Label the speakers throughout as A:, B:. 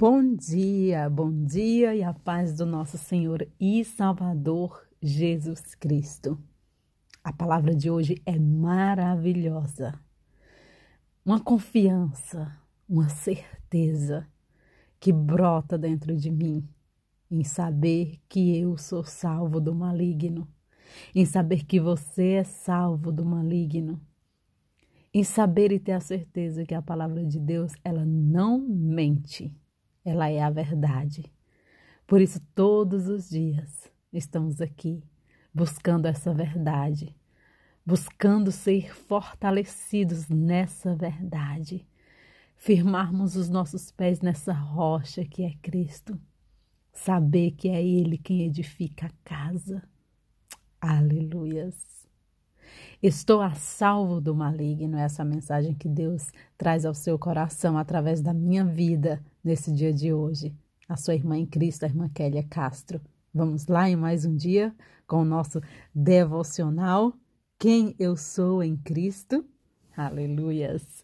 A: Bom dia, bom dia e a paz do nosso Senhor e Salvador Jesus Cristo. A palavra de hoje é maravilhosa. Uma confiança, uma certeza que brota dentro de mim em saber que eu sou salvo do maligno, em saber que você é salvo do maligno, em saber e ter a certeza que a palavra de Deus, ela não mente ela é a verdade. Por isso, todos os dias estamos aqui buscando essa verdade, buscando ser fortalecidos nessa verdade, firmarmos os nossos pés nessa rocha que é Cristo, saber que é Ele quem edifica a casa. Aleluias. Estou a salvo do maligno, essa mensagem que Deus traz ao seu coração através da minha vida nesse dia de hoje. A sua irmã em Cristo, a irmã Kélia Castro. Vamos lá em mais um dia com o nosso devocional. Quem eu sou em Cristo? Aleluias.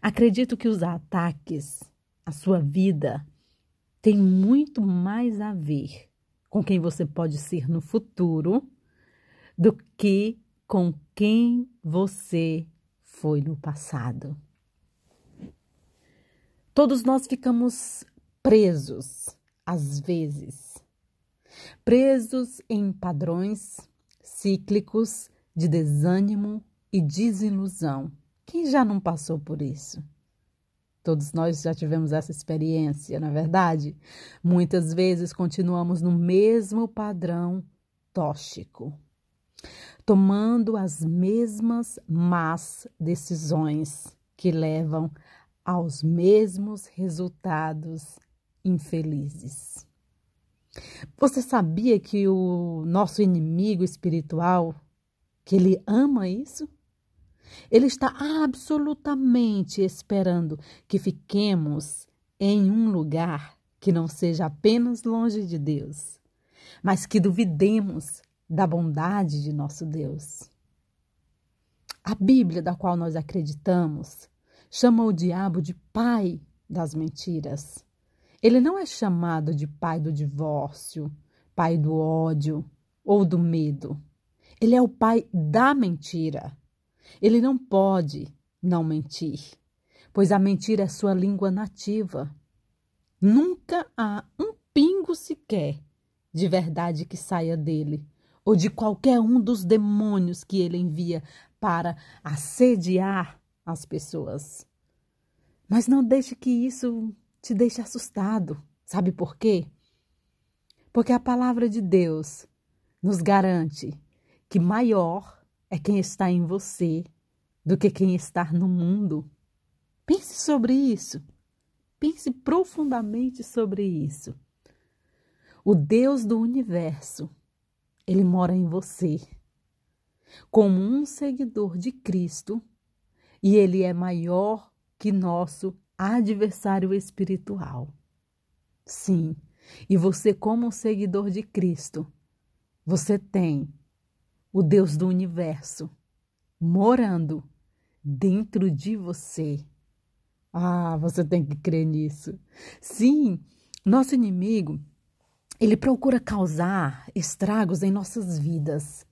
A: Acredito que os ataques à sua vida têm muito mais a ver com quem você pode ser no futuro do que com quem você foi no passado. Todos nós ficamos presos, às vezes, presos em padrões cíclicos de desânimo e desilusão. Quem já não passou por isso? Todos nós já tivemos essa experiência, na é verdade? Muitas vezes continuamos no mesmo padrão tóxico tomando as mesmas más decisões que levam aos mesmos resultados infelizes. Você sabia que o nosso inimigo espiritual, que ele ama isso? Ele está absolutamente esperando que fiquemos em um lugar que não seja apenas longe de Deus, mas que duvidemos da bondade de nosso Deus. A Bíblia, da qual nós acreditamos, chama o diabo de pai das mentiras. Ele não é chamado de pai do divórcio, pai do ódio ou do medo. Ele é o pai da mentira. Ele não pode não mentir, pois a mentira é sua língua nativa. Nunca há um pingo sequer de verdade que saia dele, ou de qualquer um dos demônios que ele envia para assediar as pessoas. Mas não deixe que isso te deixe assustado. Sabe por quê? Porque a palavra de Deus nos garante que maior é quem está em você do que quem está no mundo. Pense sobre isso. Pense profundamente sobre isso. O Deus do universo ele mora em você. Como um seguidor de Cristo, e ele é maior que nosso adversário espiritual. Sim, e você, como um seguidor de Cristo, você tem o Deus do universo morando dentro de você. Ah, você tem que crer nisso. Sim, nosso inimigo ele procura causar estragos em nossas vidas.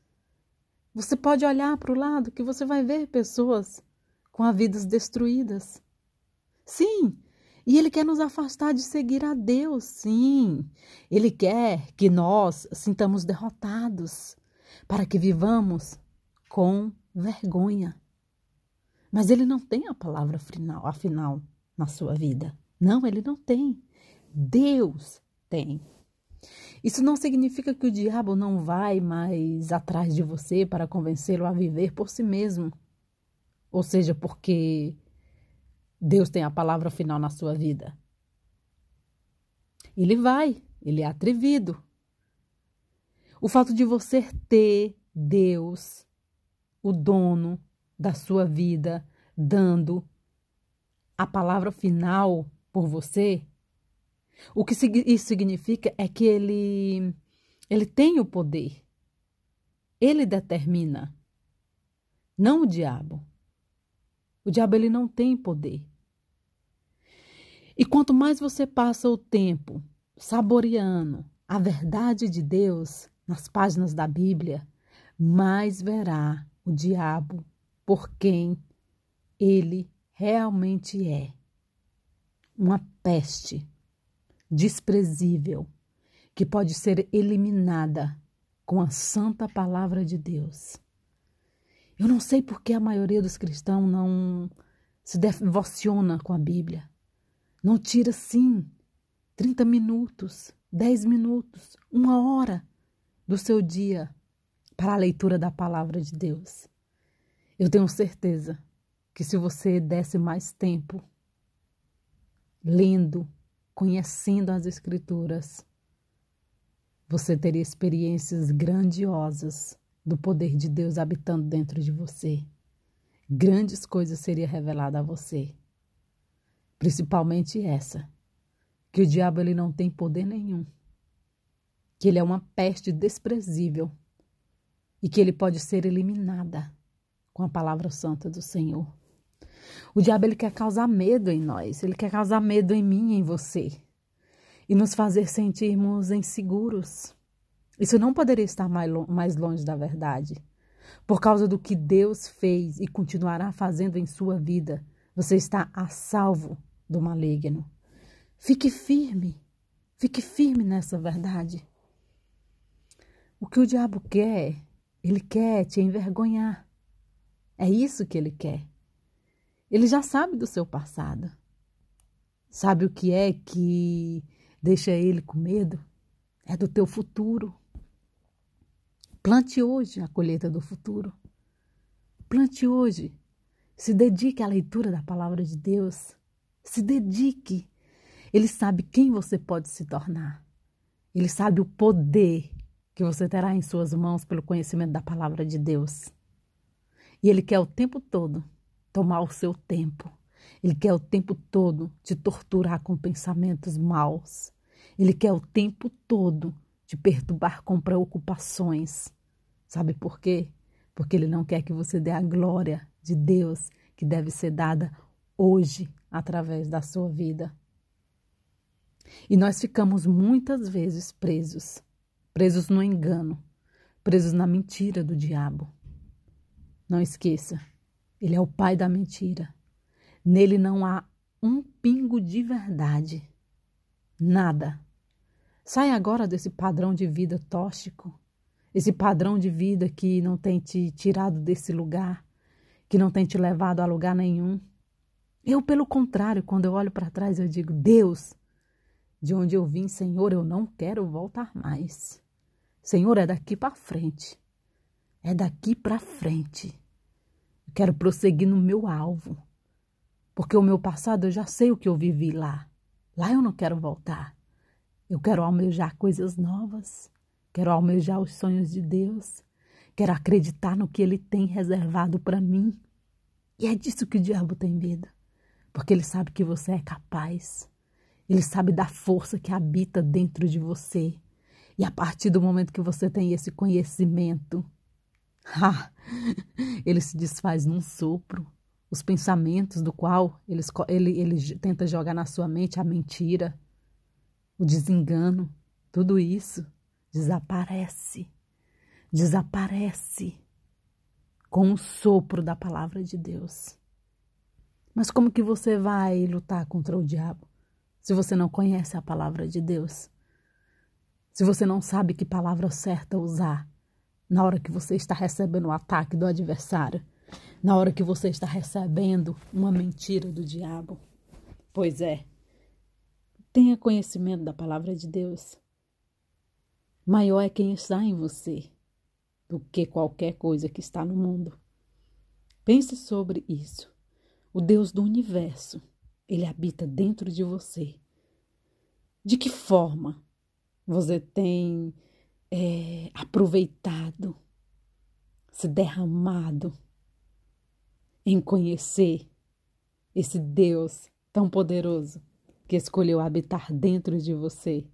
A: Você pode olhar para o lado que você vai ver pessoas com as vidas destruídas. Sim, e ele quer nos afastar de seguir a Deus, sim. Ele quer que nós sintamos derrotados, para que vivamos com vergonha. Mas ele não tem a palavra final, afinal, na sua vida. Não, ele não tem. Deus tem. Isso não significa que o diabo não vai mais atrás de você para convencê-lo a viver por si mesmo. Ou seja, porque Deus tem a palavra final na sua vida. Ele vai, ele é atrevido. O fato de você ter Deus, o dono da sua vida, dando a palavra final por você, o que isso significa é que ele, ele tem o poder. Ele determina, não o diabo. O diabo ele não tem poder. E quanto mais você passa o tempo saboreando a verdade de Deus nas páginas da Bíblia, mais verá o diabo por quem ele realmente é. Uma peste desprezível que pode ser eliminada com a santa palavra de Deus. Eu não sei por que a maioria dos cristãos não se devociona com a Bíblia. Não tira, sim, 30 minutos, 10 minutos, uma hora do seu dia para a leitura da palavra de Deus. Eu tenho certeza que se você desse mais tempo lendo, conhecendo as Escrituras, você teria experiências grandiosas do poder de Deus habitando dentro de você. Grandes coisas seriam reveladas a você. Principalmente essa, que o diabo ele não tem poder nenhum. Que ele é uma peste desprezível e que ele pode ser eliminada com a palavra santa do Senhor. O diabo ele quer causar medo em nós, ele quer causar medo em mim em você e nos fazer sentirmos inseguros. Isso não poderia estar mais longe da verdade. Por causa do que Deus fez e continuará fazendo em sua vida, você está a salvo do maligno. Fique firme, fique firme nessa verdade. O que o diabo quer, ele quer te envergonhar. É isso que ele quer. Ele já sabe do seu passado. Sabe o que é que deixa ele com medo, é do teu futuro. Plante hoje a colheita do futuro. Plante hoje. Se dedique à leitura da palavra de Deus. Se dedique. Ele sabe quem você pode se tornar. Ele sabe o poder que você terá em suas mãos pelo conhecimento da palavra de Deus. E Ele quer o tempo todo tomar o seu tempo ele quer o tempo todo te torturar com pensamentos maus. Ele quer o tempo todo te perturbar com preocupações. Sabe por quê? Porque ele não quer que você dê a glória de Deus que deve ser dada hoje através da sua vida. E nós ficamos muitas vezes presos, presos no engano, presos na mentira do diabo. Não esqueça, ele é o pai da mentira. Nele não há um pingo de verdade. Nada. Sai agora desse padrão de vida tóxico, esse padrão de vida que não tem te tirado desse lugar, que não tem te levado a lugar nenhum. Eu, pelo contrário, quando eu olho para trás, eu digo: Deus, de onde eu vim, Senhor, eu não quero voltar mais. Senhor, é daqui para frente. É daqui para frente. Quero prosseguir no meu alvo. Porque o meu passado eu já sei o que eu vivi lá. Lá eu não quero voltar. Eu quero almejar coisas novas. Quero almejar os sonhos de Deus. Quero acreditar no que Ele tem reservado para mim. E é disso que o diabo tem medo. Porque ele sabe que você é capaz. Ele sabe da força que habita dentro de você. E a partir do momento que você tem esse conhecimento, ah, ele se desfaz num sopro os pensamentos do qual ele, ele, ele tenta jogar na sua mente a mentira, o desengano, tudo isso desaparece. Desaparece com o sopro da palavra de Deus. Mas como que você vai lutar contra o diabo se você não conhece a palavra de Deus? Se você não sabe que palavra certa usar na hora que você está recebendo o ataque do adversário? na hora que você está recebendo uma mentira do diabo. Pois é, tenha conhecimento da palavra de Deus. Maior é quem está em você do que qualquer coisa que está no mundo. Pense sobre isso. O Deus do universo, ele habita dentro de você. De que forma você tem é, aproveitado, se derramado em conhecer esse Deus tão poderoso que escolheu habitar dentro de você.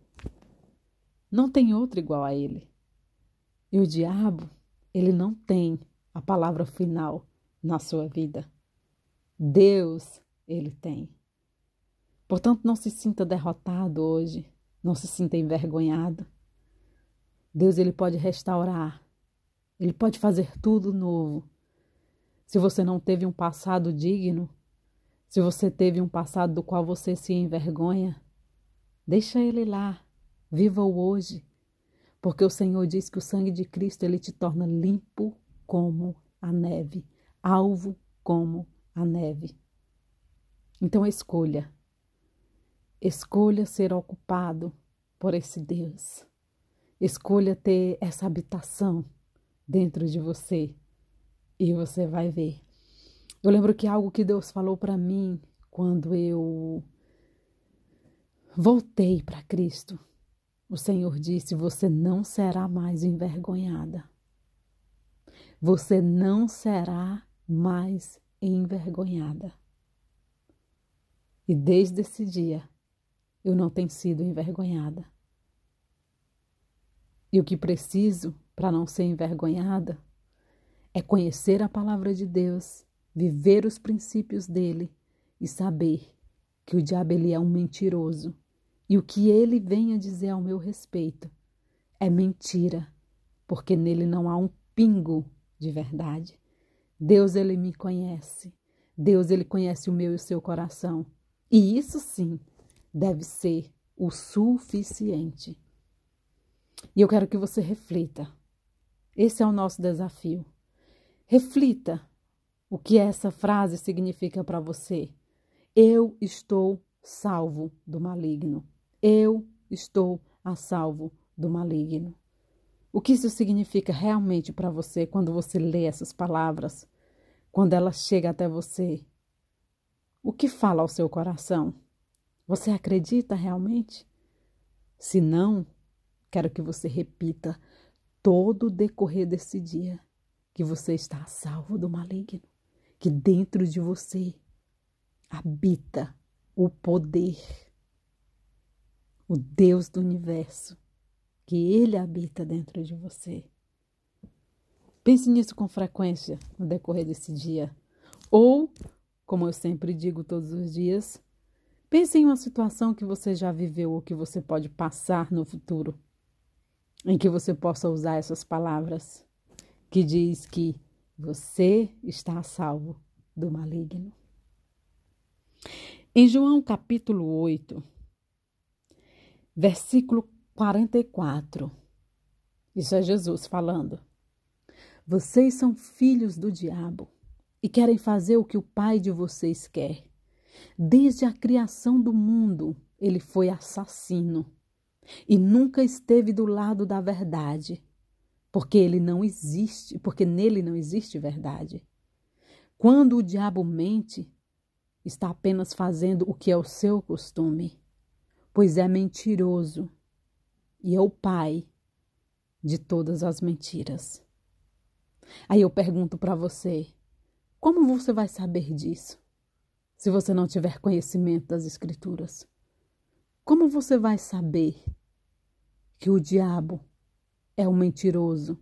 A: Não tem outro igual a ele. E o diabo, ele não tem a palavra final na sua vida. Deus, ele tem. Portanto, não se sinta derrotado hoje, não se sinta envergonhado. Deus ele pode restaurar, ele pode fazer tudo novo. Se você não teve um passado digno, se você teve um passado do qual você se envergonha, deixa ele lá, viva o hoje, porque o Senhor diz que o sangue de Cristo ele te torna limpo como a neve, alvo como a neve. Então escolha. Escolha ser ocupado por esse Deus. Escolha ter essa habitação dentro de você e você vai ver. Eu lembro que algo que Deus falou para mim quando eu voltei para Cristo. O Senhor disse: Você não será mais envergonhada. Você não será mais envergonhada. E desde esse dia, eu não tenho sido envergonhada. E o que preciso para não ser envergonhada é conhecer a palavra de Deus, viver os princípios dele e saber que o diabo ele é um mentiroso e o que ele vem a dizer ao meu respeito é mentira, porque nele não há um pingo de verdade. Deus ele me conhece. Deus ele conhece o meu e o seu coração. E isso sim deve ser o suficiente. E eu quero que você reflita. Esse é o nosso desafio. Reflita o que essa frase significa para você. Eu estou salvo do maligno. Eu estou a salvo do maligno. O que isso significa realmente para você quando você lê essas palavras, quando ela chega até você? O que fala ao seu coração? Você acredita realmente? Se não, quero que você repita todo o decorrer desse dia que você está a salvo do maligno, que dentro de você habita o poder, o Deus do universo, que ele habita dentro de você. Pense nisso com frequência no decorrer desse dia. Ou, como eu sempre digo todos os dias, pense em uma situação que você já viveu ou que você pode passar no futuro, em que você possa usar essas palavras que diz que você está a salvo do maligno. Em João capítulo 8, versículo 44, isso é Jesus falando. Vocês são filhos do diabo e querem fazer o que o pai de vocês quer. Desde a criação do mundo, ele foi assassino e nunca esteve do lado da verdade porque ele não existe, porque nele não existe verdade. Quando o diabo mente, está apenas fazendo o que é o seu costume, pois é mentiroso e é o pai de todas as mentiras. Aí eu pergunto para você: como você vai saber disso? Se você não tiver conhecimento das Escrituras, como você vai saber que o diabo é o mentiroso,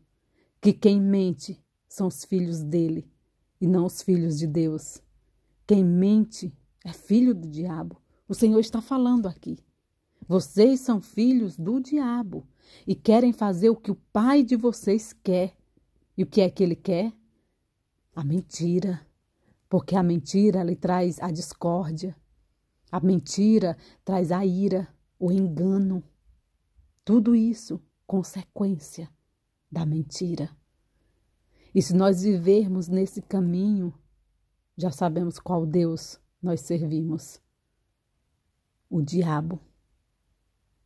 A: que quem mente são os filhos dele e não os filhos de Deus. Quem mente é filho do diabo. O Senhor está falando aqui. Vocês são filhos do diabo e querem fazer o que o pai de vocês quer. E o que é que ele quer? A mentira. Porque a mentira lhe traz a discórdia. A mentira traz a ira, o engano. Tudo isso consequência da mentira. E se nós vivermos nesse caminho, já sabemos qual Deus nós servimos. O diabo,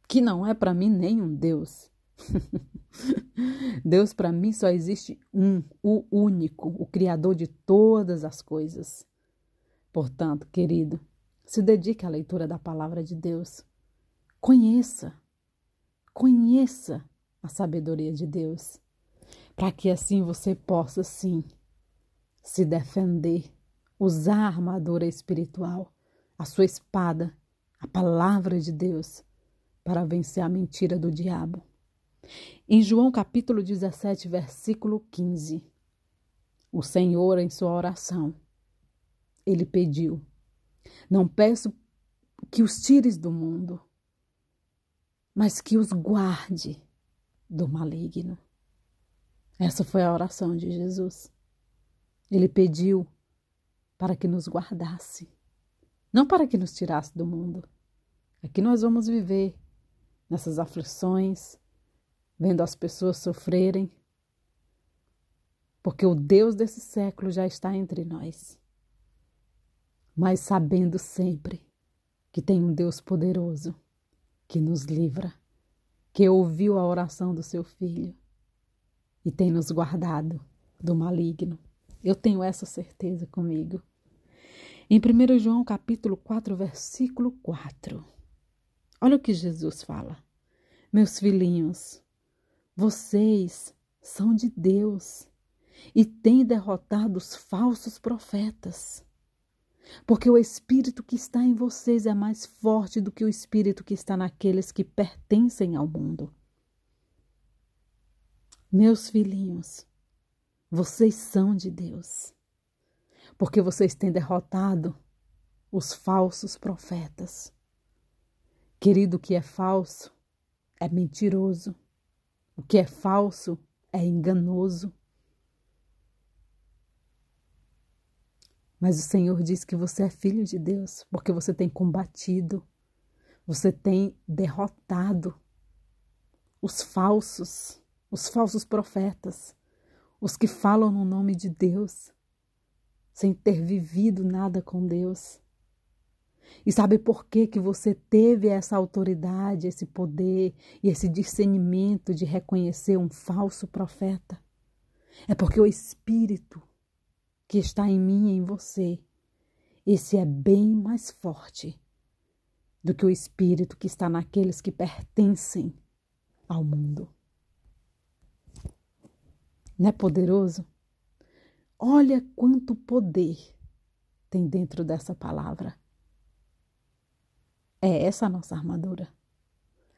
A: que não é para mim nenhum Deus. Deus para mim só existe um, o único, o Criador de todas as coisas. Portanto, querido, se dedique à leitura da palavra de Deus. Conheça, conheça a sabedoria de Deus, para que assim você possa sim se defender, usar a armadura espiritual, a sua espada, a palavra de Deus, para vencer a mentira do diabo. Em João capítulo 17, versículo 15, o Senhor, em sua oração, ele pediu: Não peço que os tires do mundo, mas que os guarde do maligno. Essa foi a oração de Jesus. Ele pediu para que nos guardasse, não para que nos tirasse do mundo. Aqui nós vamos viver nessas aflições, vendo as pessoas sofrerem, porque o Deus desse século já está entre nós. Mas sabendo sempre que tem um Deus poderoso que nos livra, que ouviu a oração do seu filho e tem nos guardado do maligno. Eu tenho essa certeza comigo. Em 1 João capítulo 4, versículo 4. Olha o que Jesus fala. Meus filhinhos, vocês são de Deus e têm derrotado os falsos profetas. Porque o espírito que está em vocês é mais forte do que o espírito que está naqueles que pertencem ao mundo. Meus filhinhos, vocês são de Deus, porque vocês têm derrotado os falsos profetas. Querido, o que é falso é mentiroso, o que é falso é enganoso. Mas o Senhor diz que você é filho de Deus, porque você tem combatido, você tem derrotado os falsos, os falsos profetas, os que falam no nome de Deus, sem ter vivido nada com Deus. E sabe por que, que você teve essa autoridade, esse poder e esse discernimento de reconhecer um falso profeta? É porque o Espírito que está em mim e em você, esse é bem mais forte do que o Espírito que está naqueles que pertencem ao mundo. Não é poderoso? Olha quanto poder tem dentro dessa palavra. É essa a nossa armadura.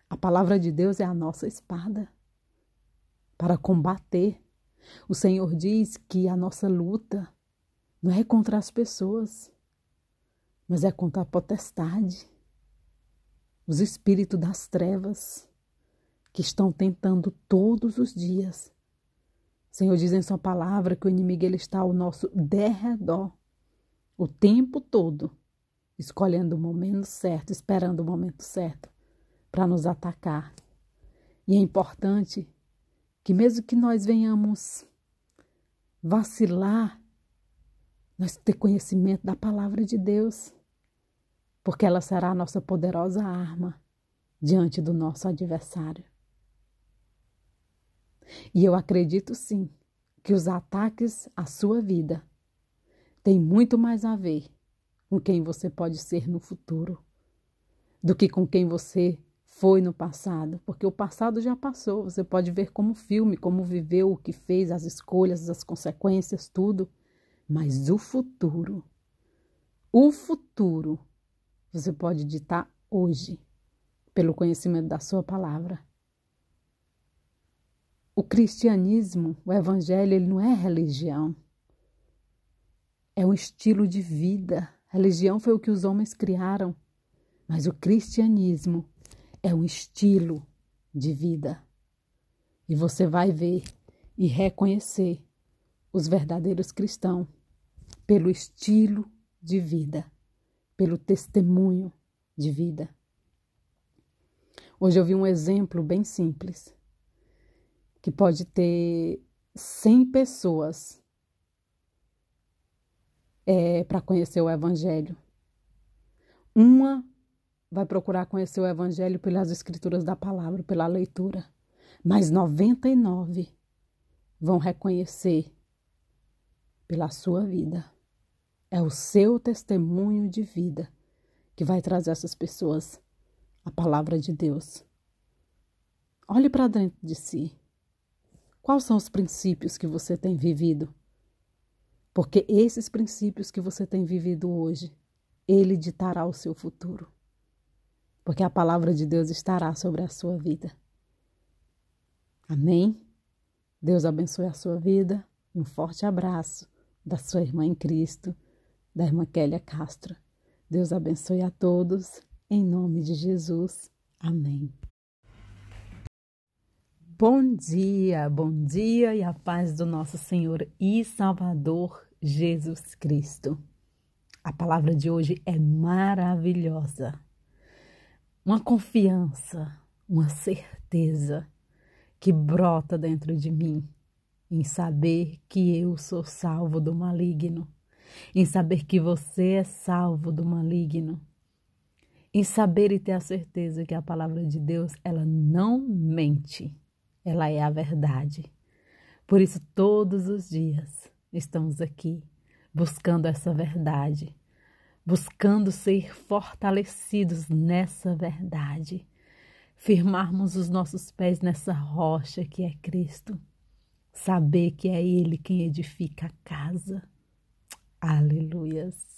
A: A palavra de Deus é a nossa espada para combater. O Senhor diz que a nossa luta não é contra as pessoas, mas é contra a potestade, os espíritos das trevas que estão tentando todos os dias Senhor diz em sua palavra que o inimigo ele está ao nosso derredor o tempo todo, escolhendo o momento certo, esperando o momento certo para nos atacar. E é importante que mesmo que nós venhamos vacilar, nós ter conhecimento da palavra de Deus, porque ela será a nossa poderosa arma diante do nosso adversário. E eu acredito sim que os ataques à sua vida têm muito mais a ver com quem você pode ser no futuro do que com quem você foi no passado, porque o passado já passou, você pode ver como filme, como viveu, o que fez, as escolhas, as consequências, tudo, mas o futuro, o futuro, você pode ditar hoje, pelo conhecimento da sua palavra. O cristianismo, o evangelho, ele não é religião. É um estilo de vida. Religião foi o que os homens criaram, mas o cristianismo é um estilo de vida. E você vai ver e reconhecer os verdadeiros cristãos pelo estilo de vida, pelo testemunho de vida. Hoje eu vi um exemplo bem simples que pode ter 100 pessoas é, para conhecer o Evangelho. Uma vai procurar conhecer o Evangelho pelas escrituras da palavra, pela leitura, mas 99 vão reconhecer pela sua vida. É o seu testemunho de vida que vai trazer essas pessoas a palavra de Deus. Olhe para dentro de si. Quais são os princípios que você tem vivido? Porque esses princípios que você tem vivido hoje, ele ditará o seu futuro. Porque a palavra de Deus estará sobre a sua vida. Amém? Deus abençoe a sua vida um forte abraço da sua irmã em Cristo, da irmã Kélia Castro. Deus abençoe a todos em nome de Jesus. Amém. Bom dia, bom dia e a paz do nosso Senhor e Salvador Jesus Cristo. A palavra de hoje é maravilhosa. Uma confiança, uma certeza que brota dentro de mim em saber que eu sou salvo do maligno, em saber que você é salvo do maligno, em saber e ter a certeza que a palavra de Deus, ela não mente, ela é a verdade. Por isso, todos os dias estamos aqui buscando essa verdade, buscando ser fortalecidos nessa verdade, firmarmos os nossos pés nessa rocha que é Cristo Saber que é Ele quem edifica a casa. Aleluias.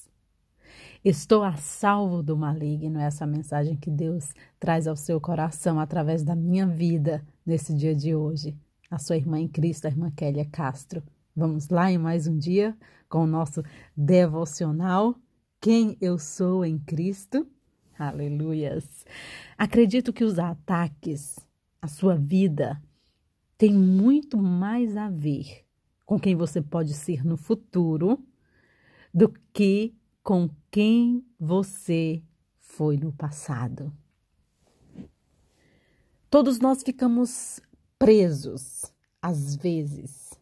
A: Estou a salvo do maligno, essa mensagem que Deus traz ao seu coração através da minha vida nesse dia de hoje. A sua irmã em Cristo, a irmã Kélia Castro. Vamos lá em mais um dia com o nosso devocional. Quem eu sou em Cristo? Aleluias. Acredito que os ataques à sua vida tem muito mais a ver com quem você pode ser no futuro do que com quem você foi no passado. Todos nós ficamos presos, às vezes,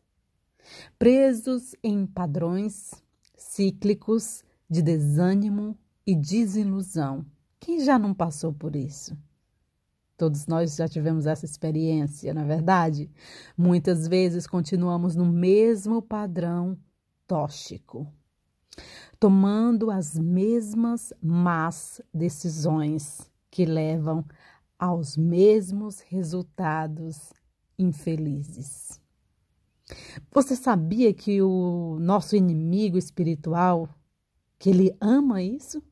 A: presos em padrões cíclicos de desânimo e desilusão. Quem já não passou por isso? Todos nós já tivemos essa experiência, na é verdade? Muitas vezes continuamos no mesmo padrão tóxico, tomando as mesmas más decisões que levam aos mesmos resultados infelizes. Você sabia que o nosso inimigo espiritual, que ele ama isso?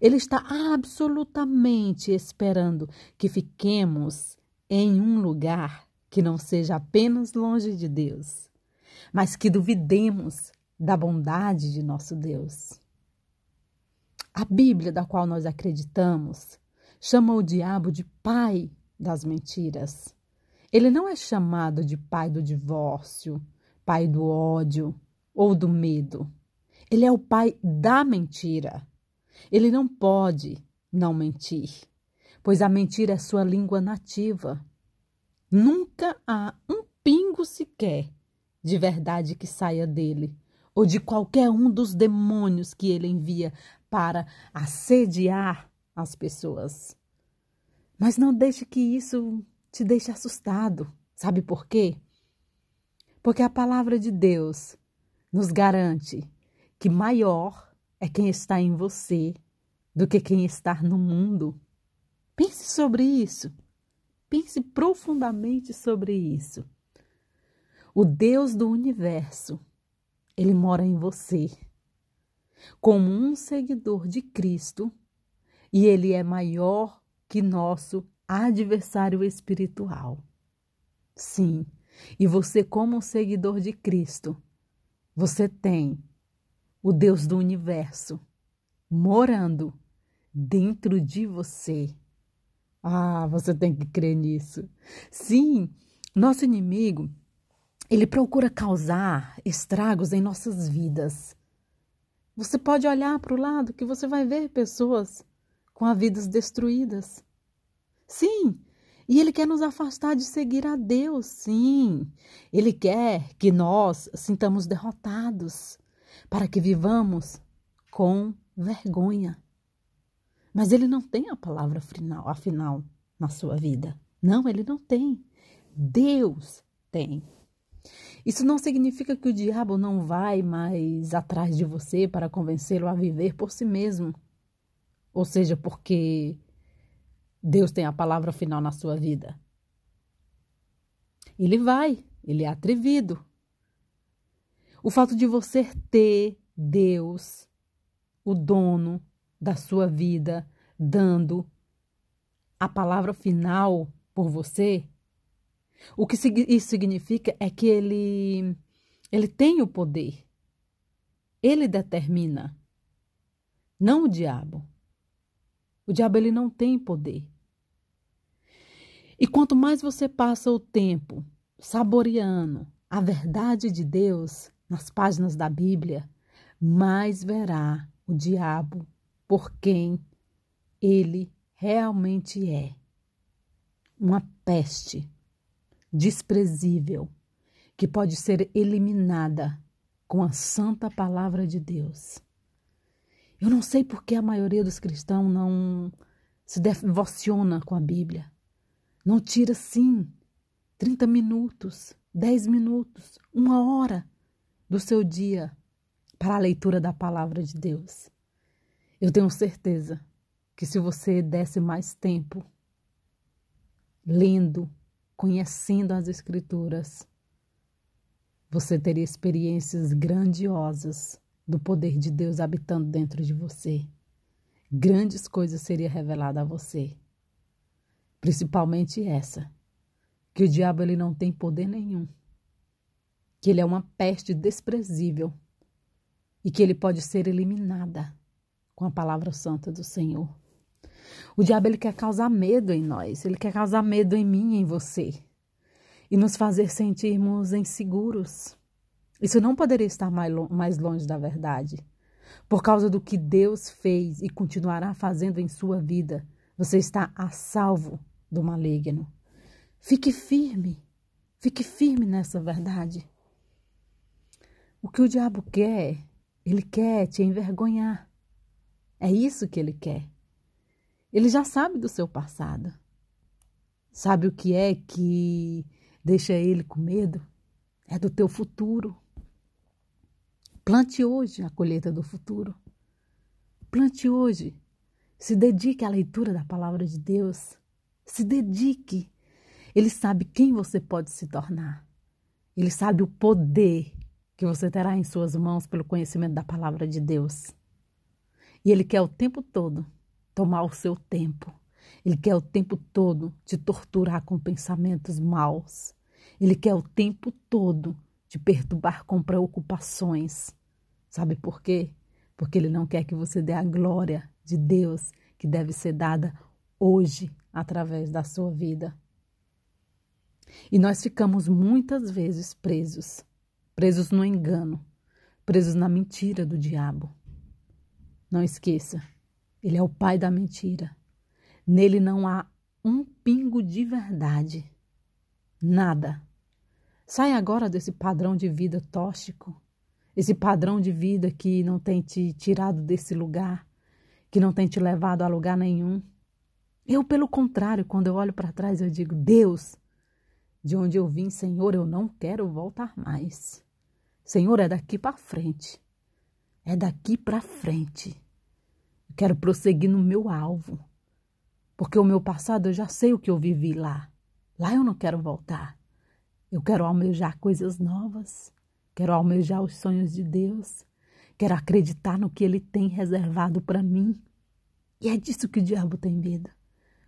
A: Ele está absolutamente esperando que fiquemos em um lugar que não seja apenas longe de Deus, mas que duvidemos da bondade de nosso Deus. A Bíblia, da qual nós acreditamos, chama o diabo de pai das mentiras. Ele não é chamado de pai do divórcio, pai do ódio ou do medo. Ele é o pai da mentira. Ele não pode não mentir, pois a mentira é sua língua nativa. Nunca há um pingo sequer de verdade que saia dele, ou de qualquer um dos demônios que ele envia para assediar as pessoas. Mas não deixe que isso te deixe assustado. Sabe por quê? Porque a palavra de Deus nos garante que maior é quem está em você do que quem está no mundo. Pense sobre isso. Pense profundamente sobre isso. O Deus do universo, ele mora em você. Como um seguidor de Cristo, e ele é maior que nosso adversário espiritual. Sim, e você, como um seguidor de Cristo, você tem o Deus do universo, morando dentro de você. Ah, você tem que crer nisso. Sim, nosso inimigo, ele procura causar estragos em nossas vidas. Você pode olhar para o lado que você vai ver pessoas com as vidas destruídas. Sim, e ele quer nos afastar de seguir a Deus, sim. Ele quer que nós sintamos derrotados para que vivamos com vergonha. Mas ele não tem a palavra final, afinal na sua vida. Não, ele não tem. Deus tem. Isso não significa que o diabo não vai mais atrás de você para convencê-lo a viver por si mesmo. Ou seja, porque Deus tem a palavra final na sua vida. Ele vai, ele é atrevido, o fato de você ter Deus, o dono da sua vida, dando a palavra final por você, o que isso significa é que ele, ele tem o poder. Ele determina, não o diabo. O diabo ele não tem poder. E quanto mais você passa o tempo saboreando a verdade de Deus nas páginas da Bíblia, mais verá o diabo por quem ele realmente é. Uma peste desprezível que pode ser eliminada com a santa palavra de Deus. Eu não sei por que a maioria dos cristãos não se devociona com a Bíblia. Não tira, sim, 30 minutos, 10 minutos, uma hora do seu dia para a leitura da palavra de Deus. Eu tenho certeza que se você desse mais tempo lendo, conhecendo as Escrituras, você teria experiências grandiosas do poder de Deus habitando dentro de você. Grandes coisas seriam reveladas a você. Principalmente essa, que o diabo ele não tem poder nenhum. Que ele é uma peste desprezível e que ele pode ser eliminada com a palavra santa do Senhor. O diabo ele quer causar medo em nós, ele quer causar medo em mim e em você e nos fazer sentirmos inseguros. Isso não poderia estar mais longe da verdade. Por causa do que Deus fez e continuará fazendo em sua vida, você está a salvo do maligno. Fique firme, fique firme nessa verdade. O que o diabo quer, ele quer te envergonhar. É isso que ele quer. Ele já sabe do seu passado. Sabe o que é que deixa ele com medo? É do teu futuro. Plante hoje a colheita do futuro. Plante hoje. Se dedique à leitura da palavra de Deus. Se dedique. Ele sabe quem você pode se tornar. Ele sabe o poder que você terá em suas mãos pelo conhecimento da palavra de Deus. E ele quer o tempo todo tomar o seu tempo. Ele quer o tempo todo te torturar com pensamentos maus. Ele quer o tempo todo te perturbar com preocupações. Sabe por quê? Porque ele não quer que você dê a glória de Deus que deve ser dada hoje através da sua vida. E nós ficamos muitas vezes presos, presos no engano, presos na mentira do diabo. Não esqueça, ele é o pai da mentira. Nele não há um pingo de verdade. Nada. Sai agora desse padrão de vida tóxico, esse padrão de vida que não tem te tirado desse lugar, que não tem te levado a lugar nenhum. Eu, pelo contrário, quando eu olho para trás, eu digo: Deus, de onde eu vim, Senhor, eu não quero voltar mais. Senhor, é daqui para frente. É daqui para frente. Eu quero prosseguir no meu alvo. Porque o meu passado eu já sei o que eu vivi lá. Lá eu não quero voltar. Eu quero almejar coisas novas. Quero almejar os sonhos de Deus. Quero acreditar no que Ele tem reservado para mim. E é disso que o diabo tem medo.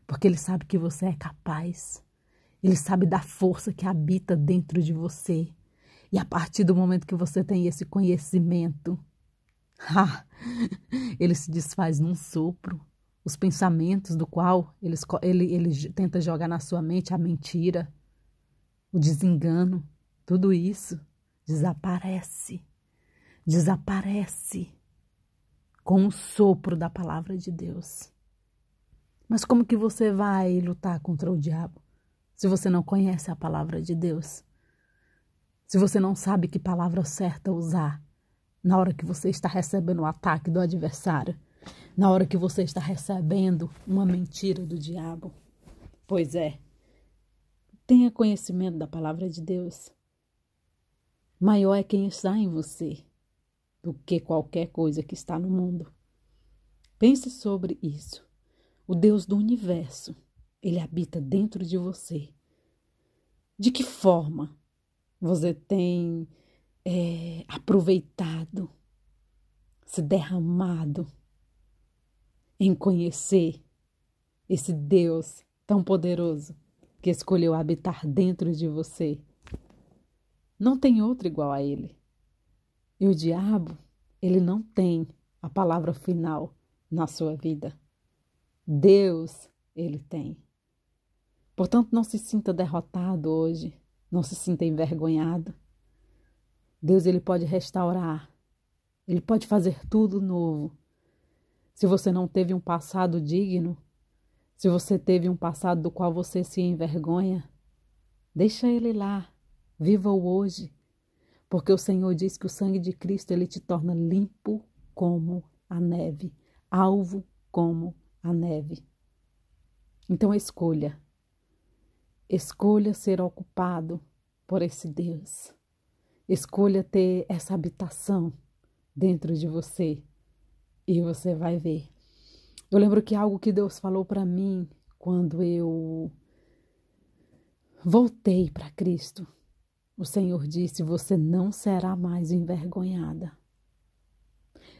A: Porque ele sabe que você é capaz. Ele sabe da força que habita dentro de você. E a partir do momento que você tem esse conhecimento, ah, ele se desfaz num sopro os pensamentos do qual ele, ele, ele tenta jogar na sua mente a mentira, o desengano, tudo isso desaparece. Desaparece com o sopro da palavra de Deus. Mas como que você vai lutar contra o diabo se você não conhece a palavra de Deus? Se você não sabe que palavra certa usar na hora que você está recebendo o ataque do adversário? na hora que você está recebendo uma mentira do diabo. Pois é, tenha conhecimento da palavra de Deus. Maior é quem está em você do que qualquer coisa que está no mundo. Pense sobre isso. O Deus do universo, ele habita dentro de você. De que forma você tem é, aproveitado, se derramado em conhecer esse Deus tão poderoso que escolheu habitar dentro de você. Não tem outro igual a ele. E o diabo, ele não tem a palavra final na sua vida. Deus, Ele tem. Portanto, não se sinta derrotado hoje, não se sinta envergonhado. Deus, Ele pode restaurar, Ele pode fazer tudo novo. Se você não teve um passado digno, se você teve um passado do qual você se envergonha, deixa Ele lá, viva o hoje, porque o Senhor diz que o sangue de Cristo Ele te torna limpo como a neve, alvo como a neve. Então escolha. Escolha ser ocupado por esse Deus. Escolha ter essa habitação dentro de você e você vai ver. Eu lembro que algo que Deus falou para mim quando eu voltei para Cristo. O Senhor disse: Você não será mais envergonhada.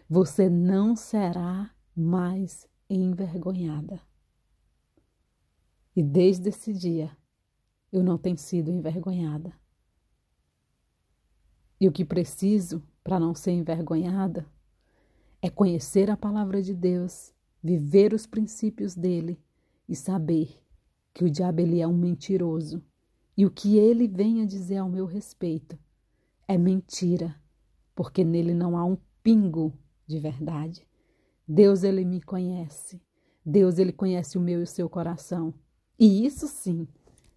A: Você não será mais envergonhada. E desde esse dia, eu não tenho sido envergonhada. E o que preciso para não ser envergonhada é conhecer a palavra de Deus, viver os princípios dele e saber que o diabo ele é um mentiroso e o que ele vem a dizer ao meu respeito é mentira, porque nele não há um pingo de verdade. Deus ele me conhece. Deus ele conhece o meu e o seu coração. E isso sim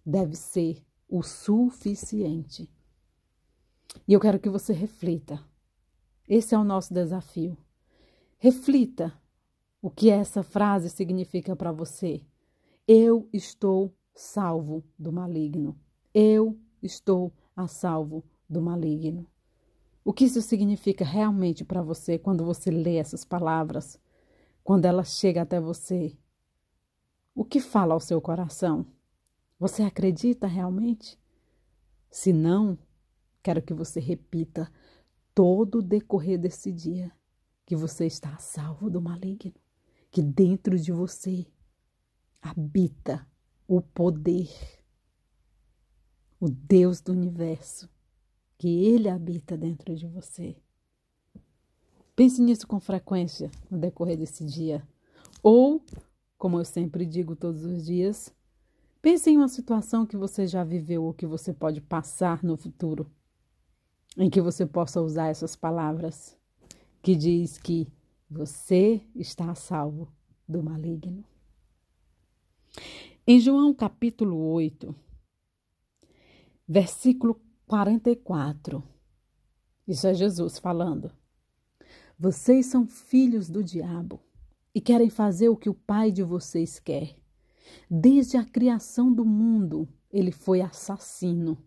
A: deve ser o suficiente. E eu quero que você reflita. Esse é o nosso desafio. Reflita o que essa frase significa para você. Eu estou salvo do maligno. Eu estou a salvo do maligno. O que isso significa realmente para você quando você lê essas palavras? quando ela chega até você, o que fala ao seu coração? Você acredita realmente? Se não, quero que você repita todo o decorrer desse dia que você está a salvo do maligno, que dentro de você habita o poder, o Deus do universo, que ele habita dentro de você. Pense nisso com frequência no decorrer desse dia. Ou, como eu sempre digo todos os dias, pense em uma situação que você já viveu ou que você pode passar no futuro, em que você possa usar essas palavras que diz que você está a salvo do maligno. Em João capítulo 8, versículo 44, isso é Jesus falando. Vocês são filhos do diabo e querem fazer o que o pai de vocês quer. Desde a criação do mundo, ele foi assassino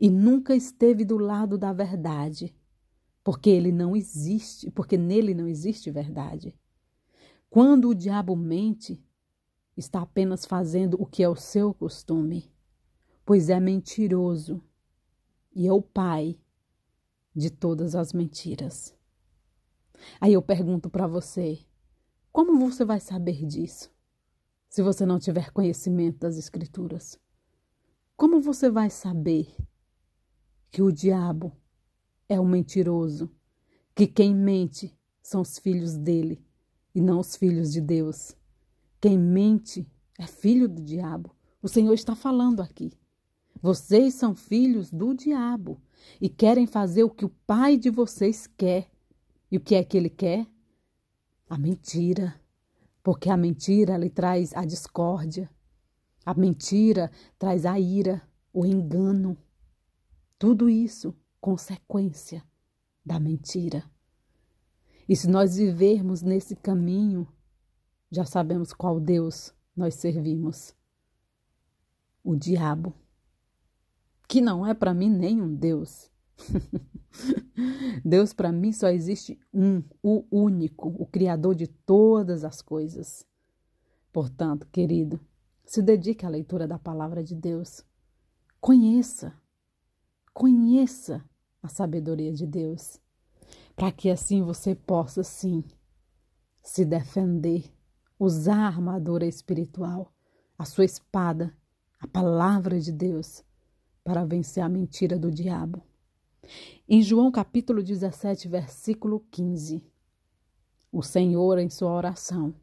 A: e nunca esteve do lado da verdade, porque ele não existe, porque nele não existe verdade. Quando o diabo mente, está apenas fazendo o que é o seu costume, pois é mentiroso e é o pai de todas as mentiras. Aí eu pergunto para você: como você vai saber disso? Se você não tiver conhecimento das Escrituras? Como você vai saber que o diabo é um mentiroso, que quem mente são os filhos dele e não os filhos de Deus? Quem mente é filho do diabo. O Senhor está falando aqui. Vocês são filhos do diabo e querem fazer o que o pai de vocês quer. E o que é que ele quer? A mentira. Porque a mentira lhe traz a discórdia. A mentira traz a ira, o engano. Tudo isso consequência da mentira. E se nós vivermos nesse caminho, já sabemos qual Deus nós servimos. O diabo, que não é para mim nenhum Deus. Deus para mim só existe um, o único, o Criador de todas as coisas. Portanto, querido, se dedique à leitura da palavra de Deus. Conheça, conheça a sabedoria de Deus, para que assim você possa, sim, se defender, usar a armadura espiritual, a sua espada, a palavra de Deus, para vencer a mentira do diabo. Em João capítulo 17, versículo 15, o Senhor, em sua oração,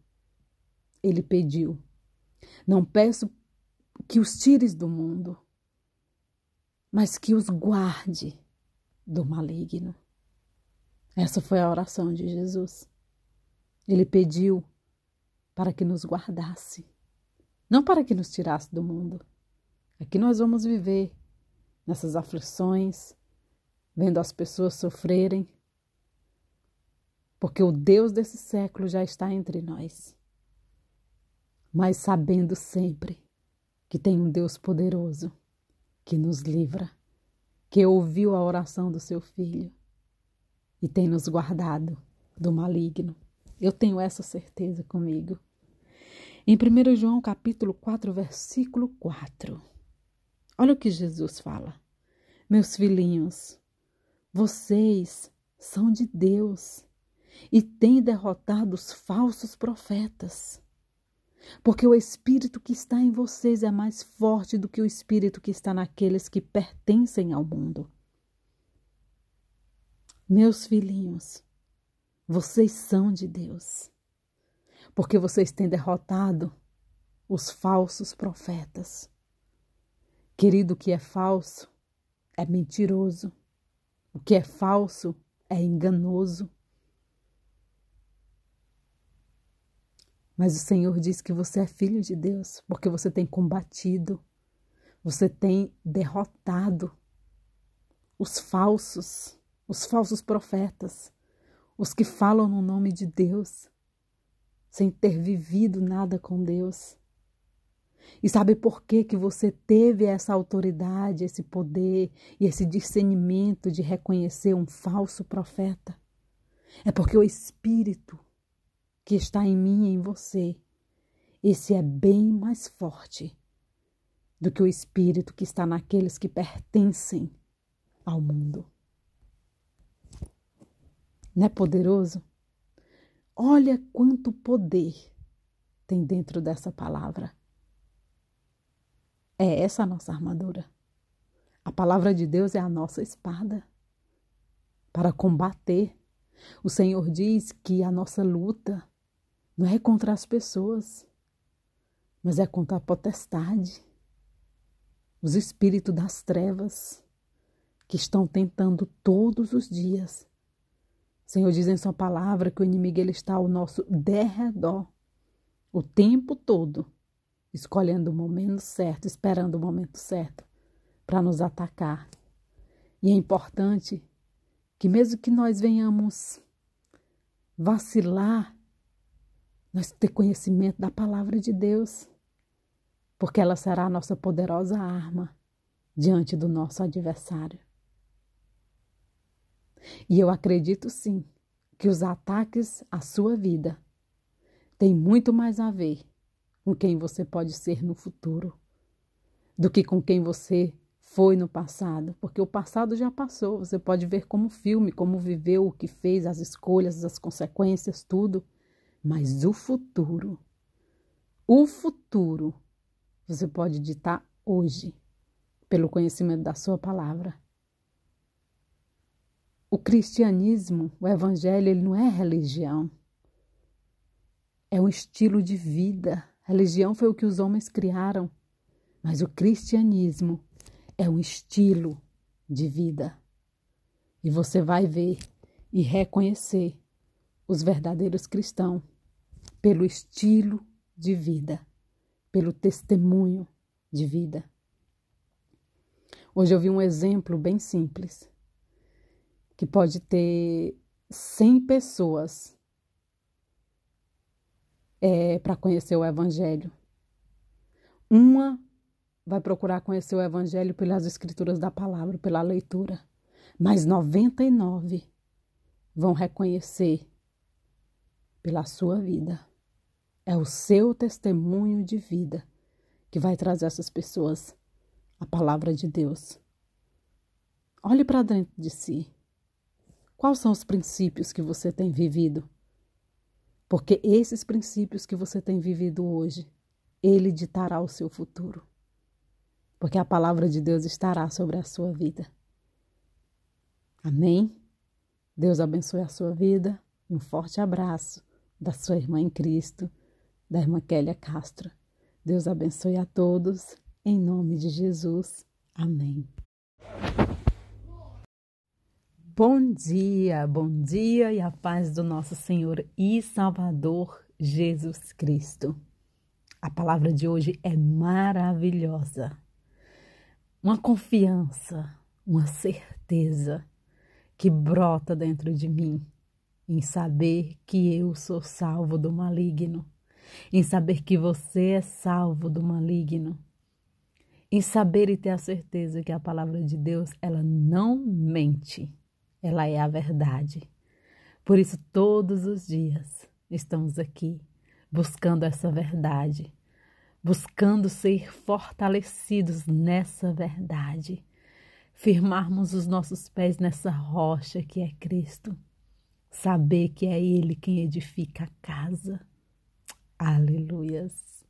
A: ele pediu: Não peço que os tires do mundo, mas que os guarde do maligno. Essa foi a oração de Jesus. Ele pediu para que nos guardasse, não para que nos tirasse do mundo. Aqui nós vamos viver nessas aflições, vendo as pessoas sofrerem, porque o Deus desse século já está entre nós. Mas sabendo sempre que tem um Deus poderoso que nos livra, que ouviu a oração do seu filho e tem nos guardado do maligno. Eu tenho essa certeza comigo. Em 1 João capítulo 4, versículo 4. Olha o que Jesus fala. Meus filhinhos, vocês são de Deus e têm derrotado os falsos profetas. Porque o espírito que está em vocês é mais forte do que o espírito que está naqueles que pertencem ao mundo. Meus filhinhos, vocês são de Deus, porque vocês têm derrotado os falsos profetas. Querido, o que é falso é mentiroso, o que é falso é enganoso. Mas o Senhor diz que você é filho de Deus, porque você tem combatido, você tem derrotado os falsos, os falsos profetas, os que falam no nome de Deus, sem ter vivido nada com Deus. E sabe por que, que você teve essa autoridade, esse poder e esse discernimento de reconhecer um falso profeta? É porque o Espírito que está em mim e em você, esse é bem mais forte do que o espírito que está naqueles que pertencem ao mundo. Não é poderoso? Olha quanto poder tem dentro dessa palavra. É essa a nossa armadura. A palavra de Deus é a nossa espada para combater. O Senhor diz que a nossa luta não é contra as pessoas, mas é contra a potestade, os espíritos das trevas que estão tentando todos os dias. O Senhor diz em sua palavra que o inimigo ele está ao nosso derredor o tempo todo, escolhendo o momento certo, esperando o momento certo para nos atacar. E é importante que mesmo que nós venhamos vacilar nós ter conhecimento da palavra de Deus, porque ela será a nossa poderosa arma diante do nosso adversário. E eu acredito sim que os ataques à sua vida têm muito mais a ver com quem você pode ser no futuro do que com quem você foi no passado, porque o passado já passou, você pode ver como filme, como viveu, o que fez, as escolhas, as consequências, tudo. Mas o futuro, o futuro, você pode ditar hoje, pelo conhecimento da sua palavra. O cristianismo, o evangelho, ele não é religião. É um estilo de vida. Religião foi o que os homens criaram, mas o cristianismo é um estilo de vida. E você vai ver e reconhecer os verdadeiros cristãos pelo estilo de vida, pelo testemunho de vida. Hoje eu vi um exemplo bem simples, que pode ter 100 pessoas é, para conhecer o Evangelho. Uma vai procurar conhecer o Evangelho pelas escrituras da palavra, pela leitura, mas 99 vão reconhecer pela sua vida. É o seu testemunho de vida que vai trazer essas pessoas a palavra de Deus. Olhe para dentro de si. Quais são os princípios que você tem vivido? Porque esses princípios que você tem vivido hoje, ele ditará o seu futuro. Porque a palavra de Deus estará sobre a sua vida. Amém? Deus abençoe a sua vida. Um forte abraço da sua irmã em Cristo da irmã Kélia Castro. Deus abençoe a todos, em nome de Jesus. Amém. Bom dia, bom dia e a paz do nosso Senhor e Salvador Jesus Cristo. A palavra de hoje é maravilhosa. Uma confiança, uma certeza que brota dentro de mim em saber que eu sou salvo do maligno, em saber que você é salvo do maligno, em saber e ter a certeza que a palavra de Deus, ela não mente, ela é a verdade. Por isso, todos os dias estamos aqui buscando essa verdade, buscando ser fortalecidos nessa verdade, firmarmos os nossos pés nessa rocha que é Cristo saber que é Ele quem edifica a casa. Aleluias.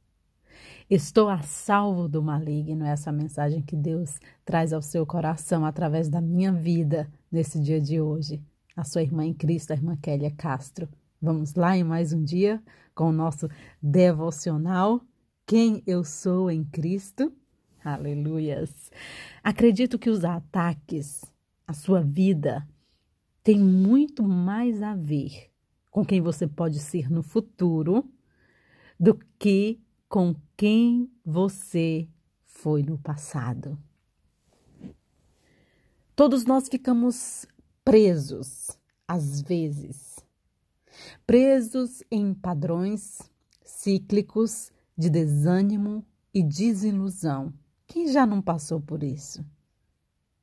A: Estou a salvo do maligno, essa mensagem que Deus traz ao seu coração através da minha vida nesse dia de hoje. A sua irmã em Cristo, a irmã Kélia Castro. Vamos lá em mais um dia com o nosso devocional. Quem eu sou em Cristo? Aleluias. Acredito que os ataques à sua vida tem muito mais a ver com quem você pode ser no futuro do que com quem você foi no passado. Todos nós ficamos presos, às vezes, presos em padrões cíclicos de desânimo e desilusão. Quem já não passou por isso?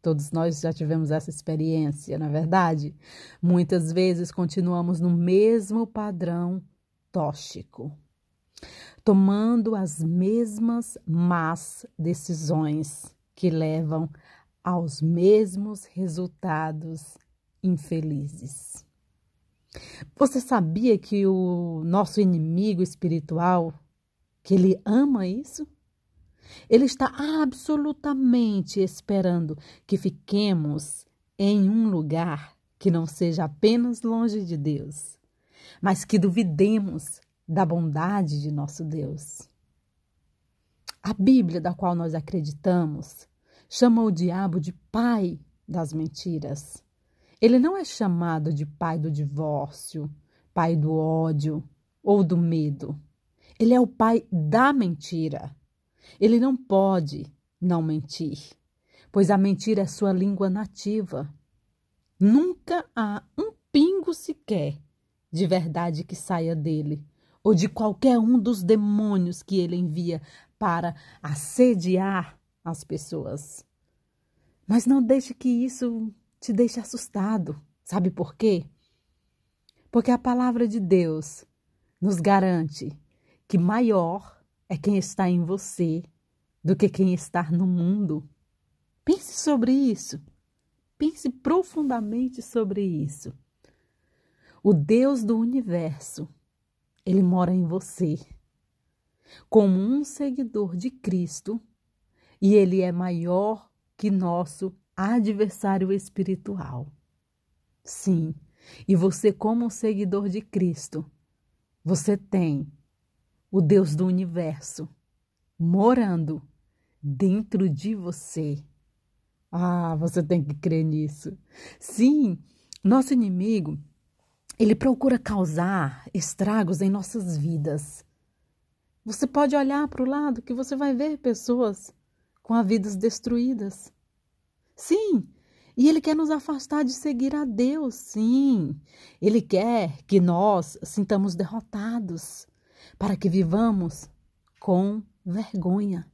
A: Todos nós já tivemos essa experiência, na é verdade? Muitas vezes continuamos no mesmo padrão tóxico, tomando as mesmas más decisões que levam aos mesmos resultados infelizes. Você sabia que o nosso inimigo espiritual, que ele ama isso? Ele está absolutamente esperando que fiquemos em um lugar que não seja apenas longe de Deus, mas que duvidemos da bondade de nosso Deus. A Bíblia, da qual nós acreditamos, chama o diabo de pai das mentiras. Ele não é chamado de pai do divórcio, pai do ódio ou do medo. Ele é o pai da mentira. Ele não pode não mentir, pois a mentira é sua língua nativa. Nunca há um pingo sequer de verdade que saia dele, ou de qualquer um dos demônios que ele envia para assediar as pessoas. Mas não deixe que isso te deixe assustado. Sabe por quê? Porque a palavra de Deus nos garante que maior é quem está em você do que quem está no mundo. Pense sobre isso. Pense profundamente sobre isso. O Deus do universo, ele mora em você. Como um seguidor de Cristo, e ele é maior que nosso adversário espiritual. Sim, e você, como seguidor de Cristo, você tem o Deus do universo, morando dentro de você. Ah, você tem que crer nisso. Sim, nosso inimigo, ele procura causar estragos em nossas vidas. Você pode olhar para o lado que você vai ver pessoas com as vidas destruídas. Sim, e ele quer nos afastar de seguir a Deus, sim. Ele quer que nós sintamos derrotados para que vivamos com vergonha.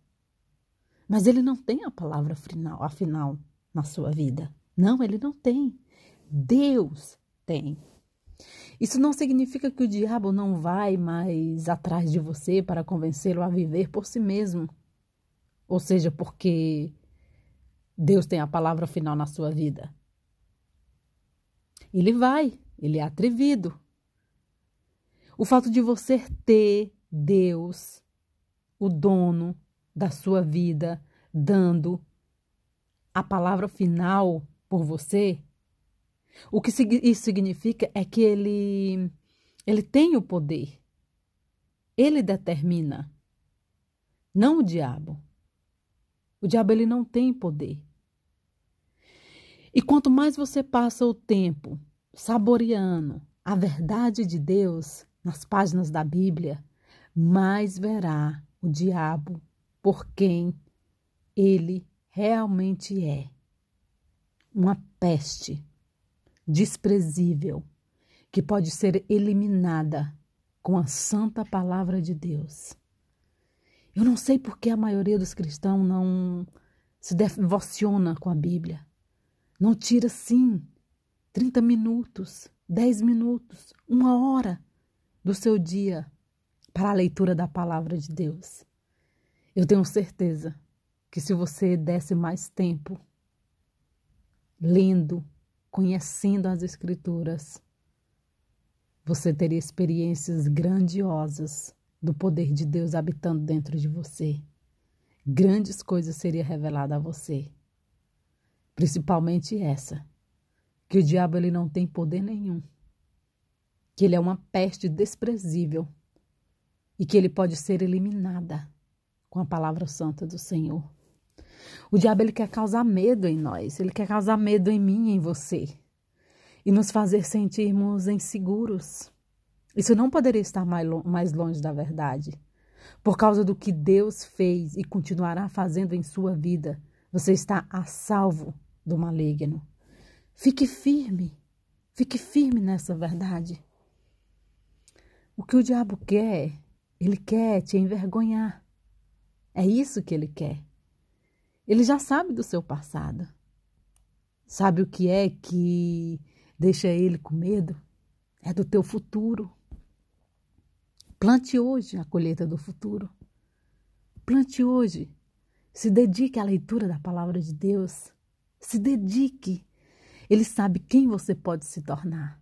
A: Mas ele não tem a palavra final, afinal, na sua vida. Não, ele não tem. Deus tem. Isso não significa que o diabo não vai mais atrás de você para convencê-lo a viver por si mesmo. Ou seja, porque Deus tem a palavra final na sua vida. Ele vai, ele é atrevido, o fato de você ter Deus, o dono da sua vida, dando a palavra final por você, o que isso significa é que ele, ele tem o poder Ele determina, não o diabo. O diabo ele não tem poder. E quanto mais você passa o tempo saboreando a verdade de Deus nas páginas da Bíblia, mais verá o diabo por quem ele realmente é. Uma peste desprezível que pode ser eliminada com a santa palavra de Deus. Eu não sei por que a maioria dos cristãos não se devociona com a Bíblia. Não tira, sim, 30 minutos, 10 minutos, uma hora do seu dia para a leitura da palavra de Deus. Eu tenho certeza que se você desse mais tempo lendo, conhecendo as Escrituras, você teria experiências grandiosas do poder de Deus habitando dentro de você. Grandes coisas seriam reveladas a você. Principalmente essa, que o diabo ele não tem poder nenhum. Que ele é uma peste desprezível e que ele pode ser eliminada com a palavra santa do Senhor. O diabo ele quer causar medo em nós, ele quer causar medo em mim e em você e nos fazer sentirmos inseguros. Isso não poderia estar mais longe da verdade. Por causa do que Deus fez e continuará fazendo em sua vida, você está a salvo do maligno. Fique firme, fique firme nessa verdade. O que o diabo quer, ele quer te envergonhar. É isso que ele quer. Ele já sabe do seu passado. Sabe o que é que deixa ele com medo? É do teu futuro. Plante hoje a colheita do futuro. Plante hoje. Se dedique à leitura da palavra de Deus. Se dedique. Ele sabe quem você pode se tornar.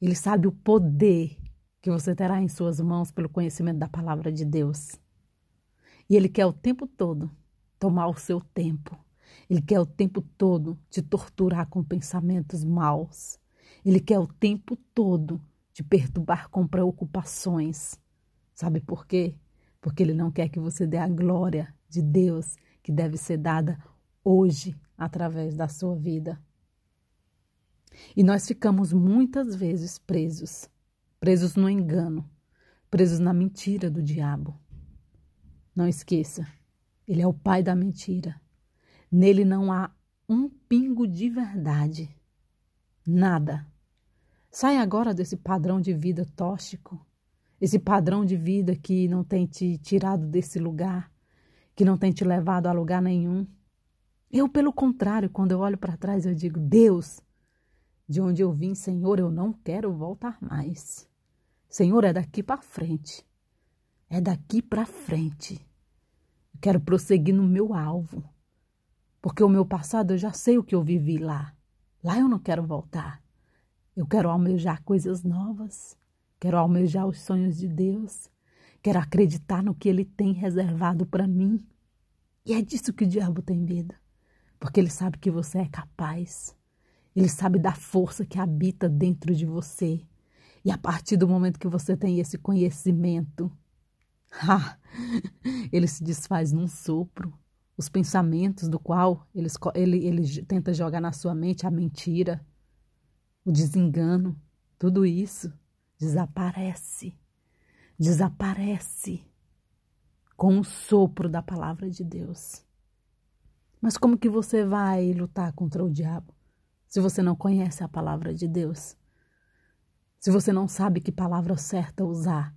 A: Ele sabe o poder que você terá em suas mãos pelo conhecimento da palavra de Deus. E ele quer o tempo todo tomar o seu tempo. Ele quer o tempo todo te torturar com pensamentos maus. Ele quer o tempo todo te perturbar com preocupações. Sabe por quê? Porque ele não quer que você dê a glória de Deus que deve ser dada hoje através da sua vida. E nós ficamos muitas vezes presos, presos no engano, presos na mentira do diabo. Não esqueça, ele é o pai da mentira. Nele não há um pingo de verdade. Nada. Sai agora desse padrão de vida tóxico esse padrão de vida que não tem te tirado desse lugar, que não tem te levado a lugar nenhum. Eu, pelo contrário, quando eu olho para trás, eu digo: Deus, de onde eu vim, Senhor, eu não quero voltar mais. Senhor, é daqui para frente. É daqui para frente. Eu quero prosseguir no meu alvo. Porque o meu passado eu já sei o que eu vivi lá. Lá eu não quero voltar. Eu quero almejar coisas novas. Quero almejar os sonhos de Deus. Quero acreditar no que Ele tem reservado para mim. E é disso que o diabo tem medo. Porque ele sabe que você é capaz. Ele sabe da força que habita dentro de você. E a partir do momento que você tem esse conhecimento, ah, ele se desfaz num sopro. Os pensamentos do qual ele, ele, ele tenta jogar na sua mente a mentira, o desengano, tudo isso desaparece, desaparece com o sopro da palavra de Deus. Mas como que você vai lutar contra o diabo se você não conhece a palavra de Deus? Se você não sabe que palavra certa usar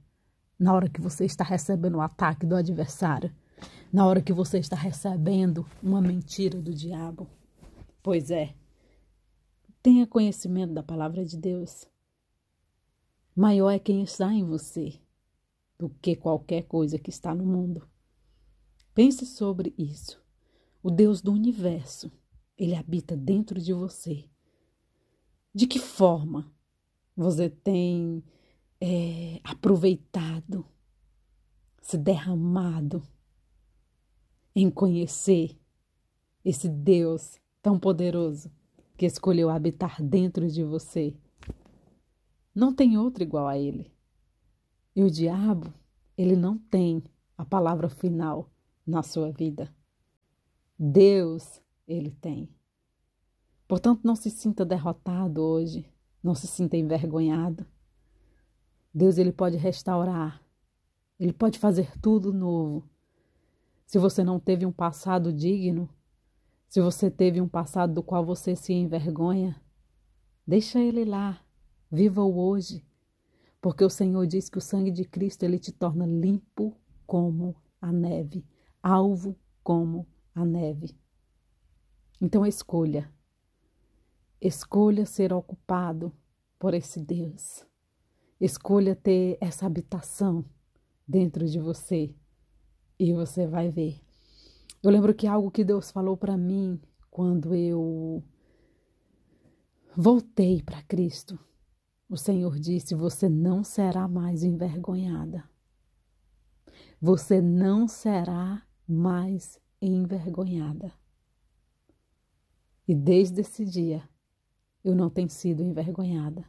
A: na hora que você está recebendo o ataque do adversário, na hora que você está recebendo uma mentira do diabo? Pois é, tenha conhecimento da palavra de Deus. Maior é quem está em você do que qualquer coisa que está no mundo. Pense sobre isso. O Deus do universo, ele habita dentro de você. De que forma você tem é, aproveitado, se derramado em conhecer esse Deus tão poderoso que escolheu habitar dentro de você? Não tem outro igual a ele. E o diabo, ele não tem a palavra final na sua vida. Deus, ele tem. Portanto, não se sinta derrotado hoje, não se sinta envergonhado. Deus, ele pode restaurar, ele pode fazer tudo novo. Se você não teve um passado digno, se você teve um passado do qual você se envergonha, deixa ele lá, viva o hoje, porque o Senhor diz que o sangue de Cristo ele te torna limpo como a neve, alvo como a neve. Então escolha. Escolha ser ocupado por esse Deus. Escolha ter essa habitação dentro de você e você vai ver. Eu lembro que algo que Deus falou para mim quando eu voltei para Cristo. O Senhor disse: Você não será mais envergonhada. Você não será mais envergonhada. E desde esse dia, eu não tenho sido envergonhada.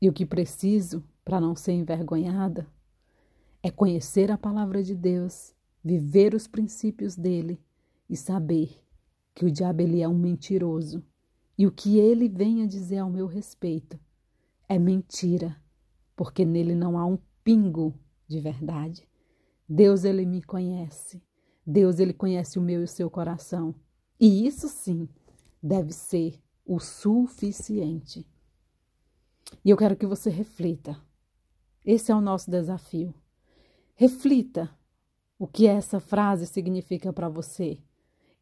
A: E o que preciso para não ser envergonhada é conhecer a palavra de Deus, viver os princípios dele e saber que o diabo ele é um mentiroso e o que ele vem a dizer ao meu respeito é mentira, porque nele não há um pingo de verdade. Deus ele me conhece. Deus ele conhece o meu e o seu coração. E isso sim deve ser o suficiente. E eu quero que você reflita. Esse é o nosso desafio. Reflita o que essa frase significa para você.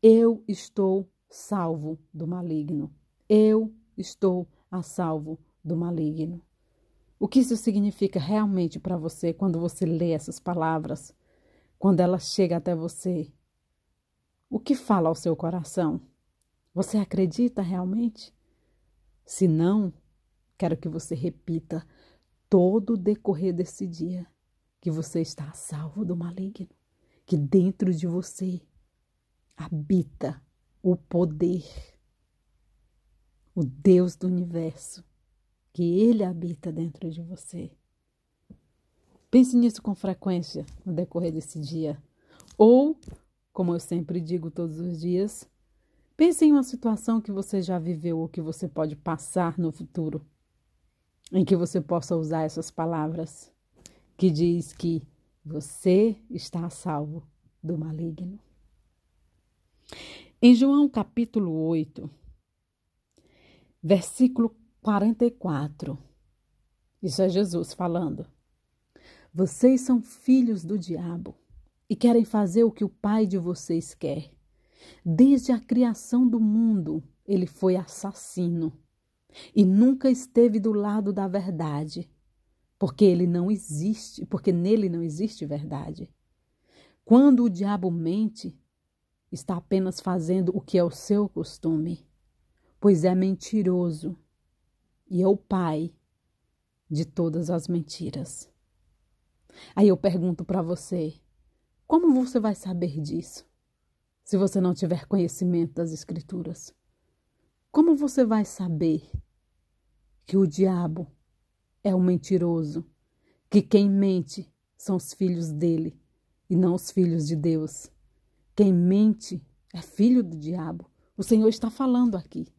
A: Eu estou salvo do maligno. Eu estou a salvo do maligno. O que isso significa realmente para você quando você lê essas palavras, quando ela chega até você? O que fala ao seu coração? Você acredita realmente? Se não, quero que você repita todo o decorrer desse dia que você está a salvo do maligno, que dentro de você habita o poder, o Deus do universo, que ele habita dentro de você. Pense nisso com frequência no decorrer desse dia. Ou, como eu sempre digo todos os dias, pense em uma situação que você já viveu ou que você pode passar no futuro, em que você possa usar essas palavras que diz que você está a salvo do maligno. Em João capítulo 8, versículo 44, isso é Jesus falando. Vocês são filhos do diabo e querem fazer o que o pai de vocês quer. Desde a criação do mundo, ele foi assassino e nunca esteve do lado da verdade, porque ele não existe, porque nele não existe verdade. Quando o diabo mente, está apenas fazendo o que é o seu costume, pois é mentiroso e é o pai de todas as mentiras. Aí eu pergunto para você: como você vai saber disso? Se você não tiver conhecimento das Escrituras, como você vai saber que o diabo é o mentiroso, que quem mente são os filhos dele e não os filhos de Deus. Quem mente é filho do diabo. O Senhor está falando aqui.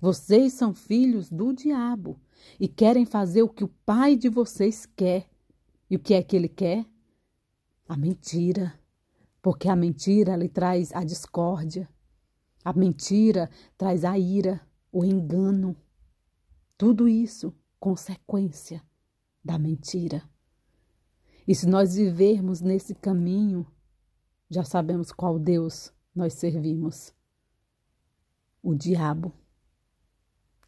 A: Vocês são filhos do diabo e querem fazer o que o pai de vocês quer. E o que é que ele quer? A mentira. Porque a mentira lhe traz a discórdia. A mentira traz a ira, o engano. Tudo isso consequência da mentira. E se nós vivermos nesse caminho, já sabemos qual Deus nós servimos. O diabo,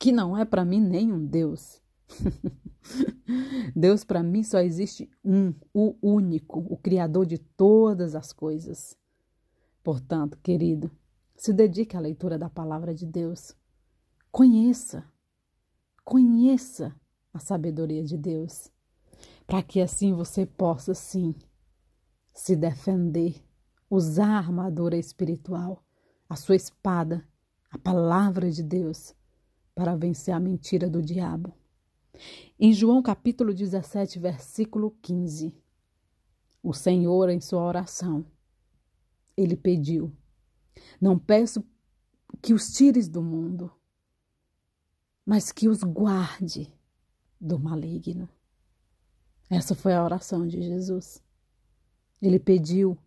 A: que não é para mim nenhum Deus. Deus para mim só existe um, o único, o Criador de todas as coisas. Portanto, querido, se dedique à leitura da palavra de Deus. Conheça, conheça a sabedoria de Deus, para que assim você possa, sim, se defender, usar a armadura espiritual, a sua espada, a palavra de Deus, para vencer a mentira do diabo. Em João capítulo 17, versículo 15, o Senhor, em sua oração, ele pediu: Não peço que os tires do mundo, mas que os guarde do maligno. Essa foi a oração de Jesus. Ele pediu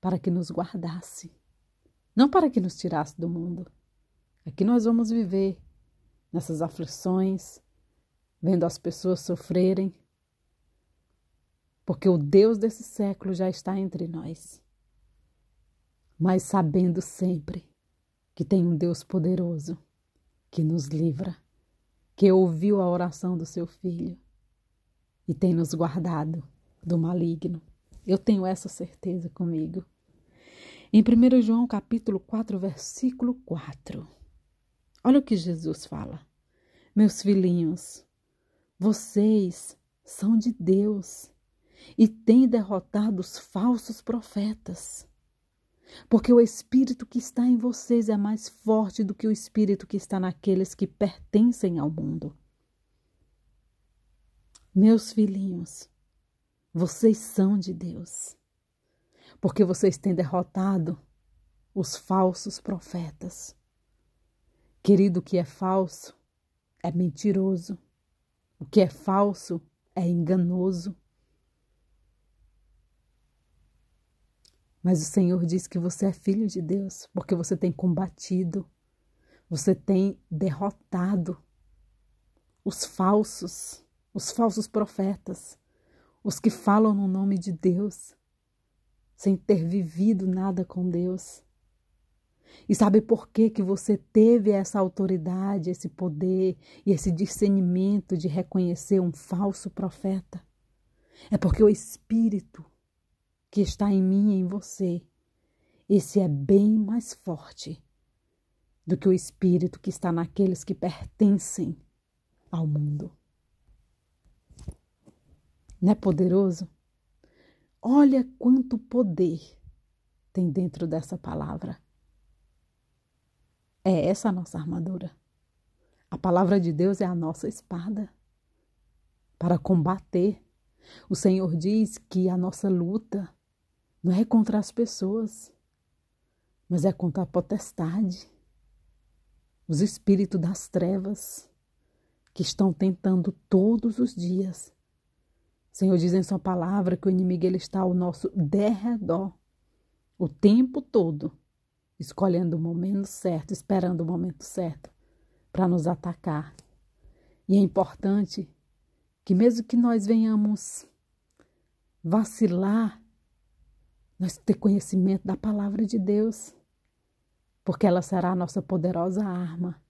A: para que nos guardasse, não para que nos tirasse do mundo. Aqui nós vamos viver nessas aflições, vendo as pessoas sofrerem, porque o Deus desse século já está entre nós. Mas sabendo sempre que tem um Deus poderoso que nos livra, que ouviu a oração do seu filho e tem nos guardado do maligno. Eu tenho essa certeza comigo. Em 1 João capítulo 4, versículo 4. Olha o que Jesus fala. Meus filhinhos, vocês são de Deus e têm derrotado os falsos profetas. Porque o espírito que está em vocês é mais forte do que o espírito que está naqueles que pertencem ao mundo. Meus filhinhos, vocês são de Deus, porque vocês têm derrotado os falsos profetas. Querido, o que é falso é mentiroso. O que é falso é enganoso. Mas o Senhor diz que você é filho de Deus, porque você tem combatido, você tem derrotado os falsos, os falsos profetas, os que falam no nome de Deus, sem ter vivido nada com Deus. E sabe por que, que você teve essa autoridade, esse poder e esse discernimento de reconhecer um falso profeta? É porque o Espírito que está em mim e em você, esse é bem mais forte do que o Espírito que está naqueles que pertencem ao mundo. Não é poderoso? Olha quanto poder tem dentro dessa palavra. É essa a nossa armadura. A palavra de Deus é a nossa espada para combater. O Senhor diz que a nossa luta não é contra as pessoas, mas é contra a potestade, os espíritos das trevas que estão tentando todos os dias. O Senhor diz em sua palavra que o inimigo ele está ao nosso derredor o tempo todo escolhendo o momento certo, esperando o momento certo para nos atacar. E é importante que, mesmo que nós venhamos vacilar, nós ter conhecimento da palavra de Deus, porque ela será a nossa poderosa arma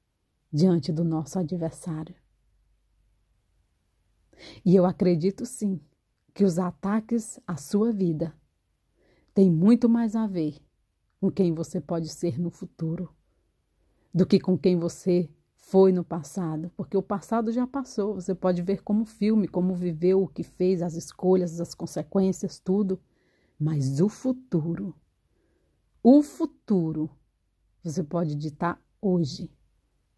A: diante do nosso adversário. E eu acredito sim que os ataques à sua vida têm muito mais a ver com quem você pode ser no futuro do que com quem você foi no passado, porque o passado já passou, você pode ver como filme, como viveu, o que fez, as escolhas, as consequências, tudo, mas o futuro, o futuro, você pode ditar hoje,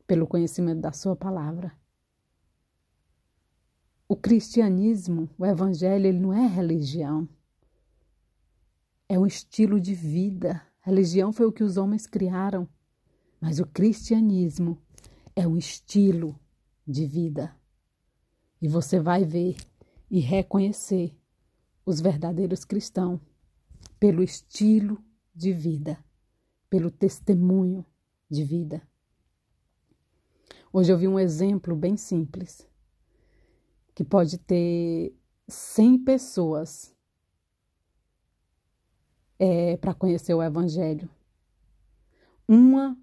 A: pelo conhecimento da sua palavra. O cristianismo, o evangelho, ele não é religião. É um estilo de vida, Religião foi o que os homens criaram, mas o cristianismo é um estilo de vida. E você vai ver e reconhecer os verdadeiros cristãos pelo estilo de vida, pelo testemunho de vida. Hoje eu vi um exemplo bem simples, que pode ter 100 pessoas é, para conhecer o Evangelho. Uma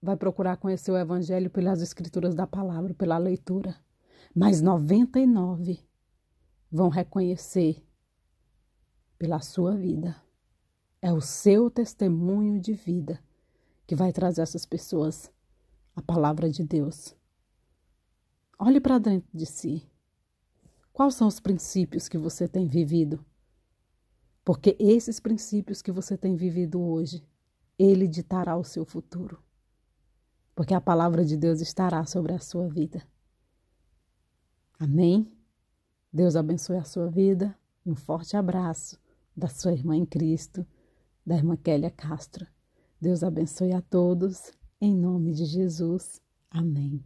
A: vai procurar conhecer o Evangelho pelas escrituras da palavra, pela leitura, mas 99 vão reconhecer pela sua vida. É o seu testemunho de vida que vai trazer essas pessoas a palavra de Deus. Olhe para dentro de si. Quais são os princípios que você tem vivido? Porque esses princípios que você tem vivido hoje, ele ditará o seu futuro. Porque a palavra de Deus estará sobre a sua vida. Amém? Deus abençoe a sua vida um forte abraço da sua irmã em Cristo, da irmã Kélia Castro. Deus abençoe a todos, em nome de Jesus. Amém.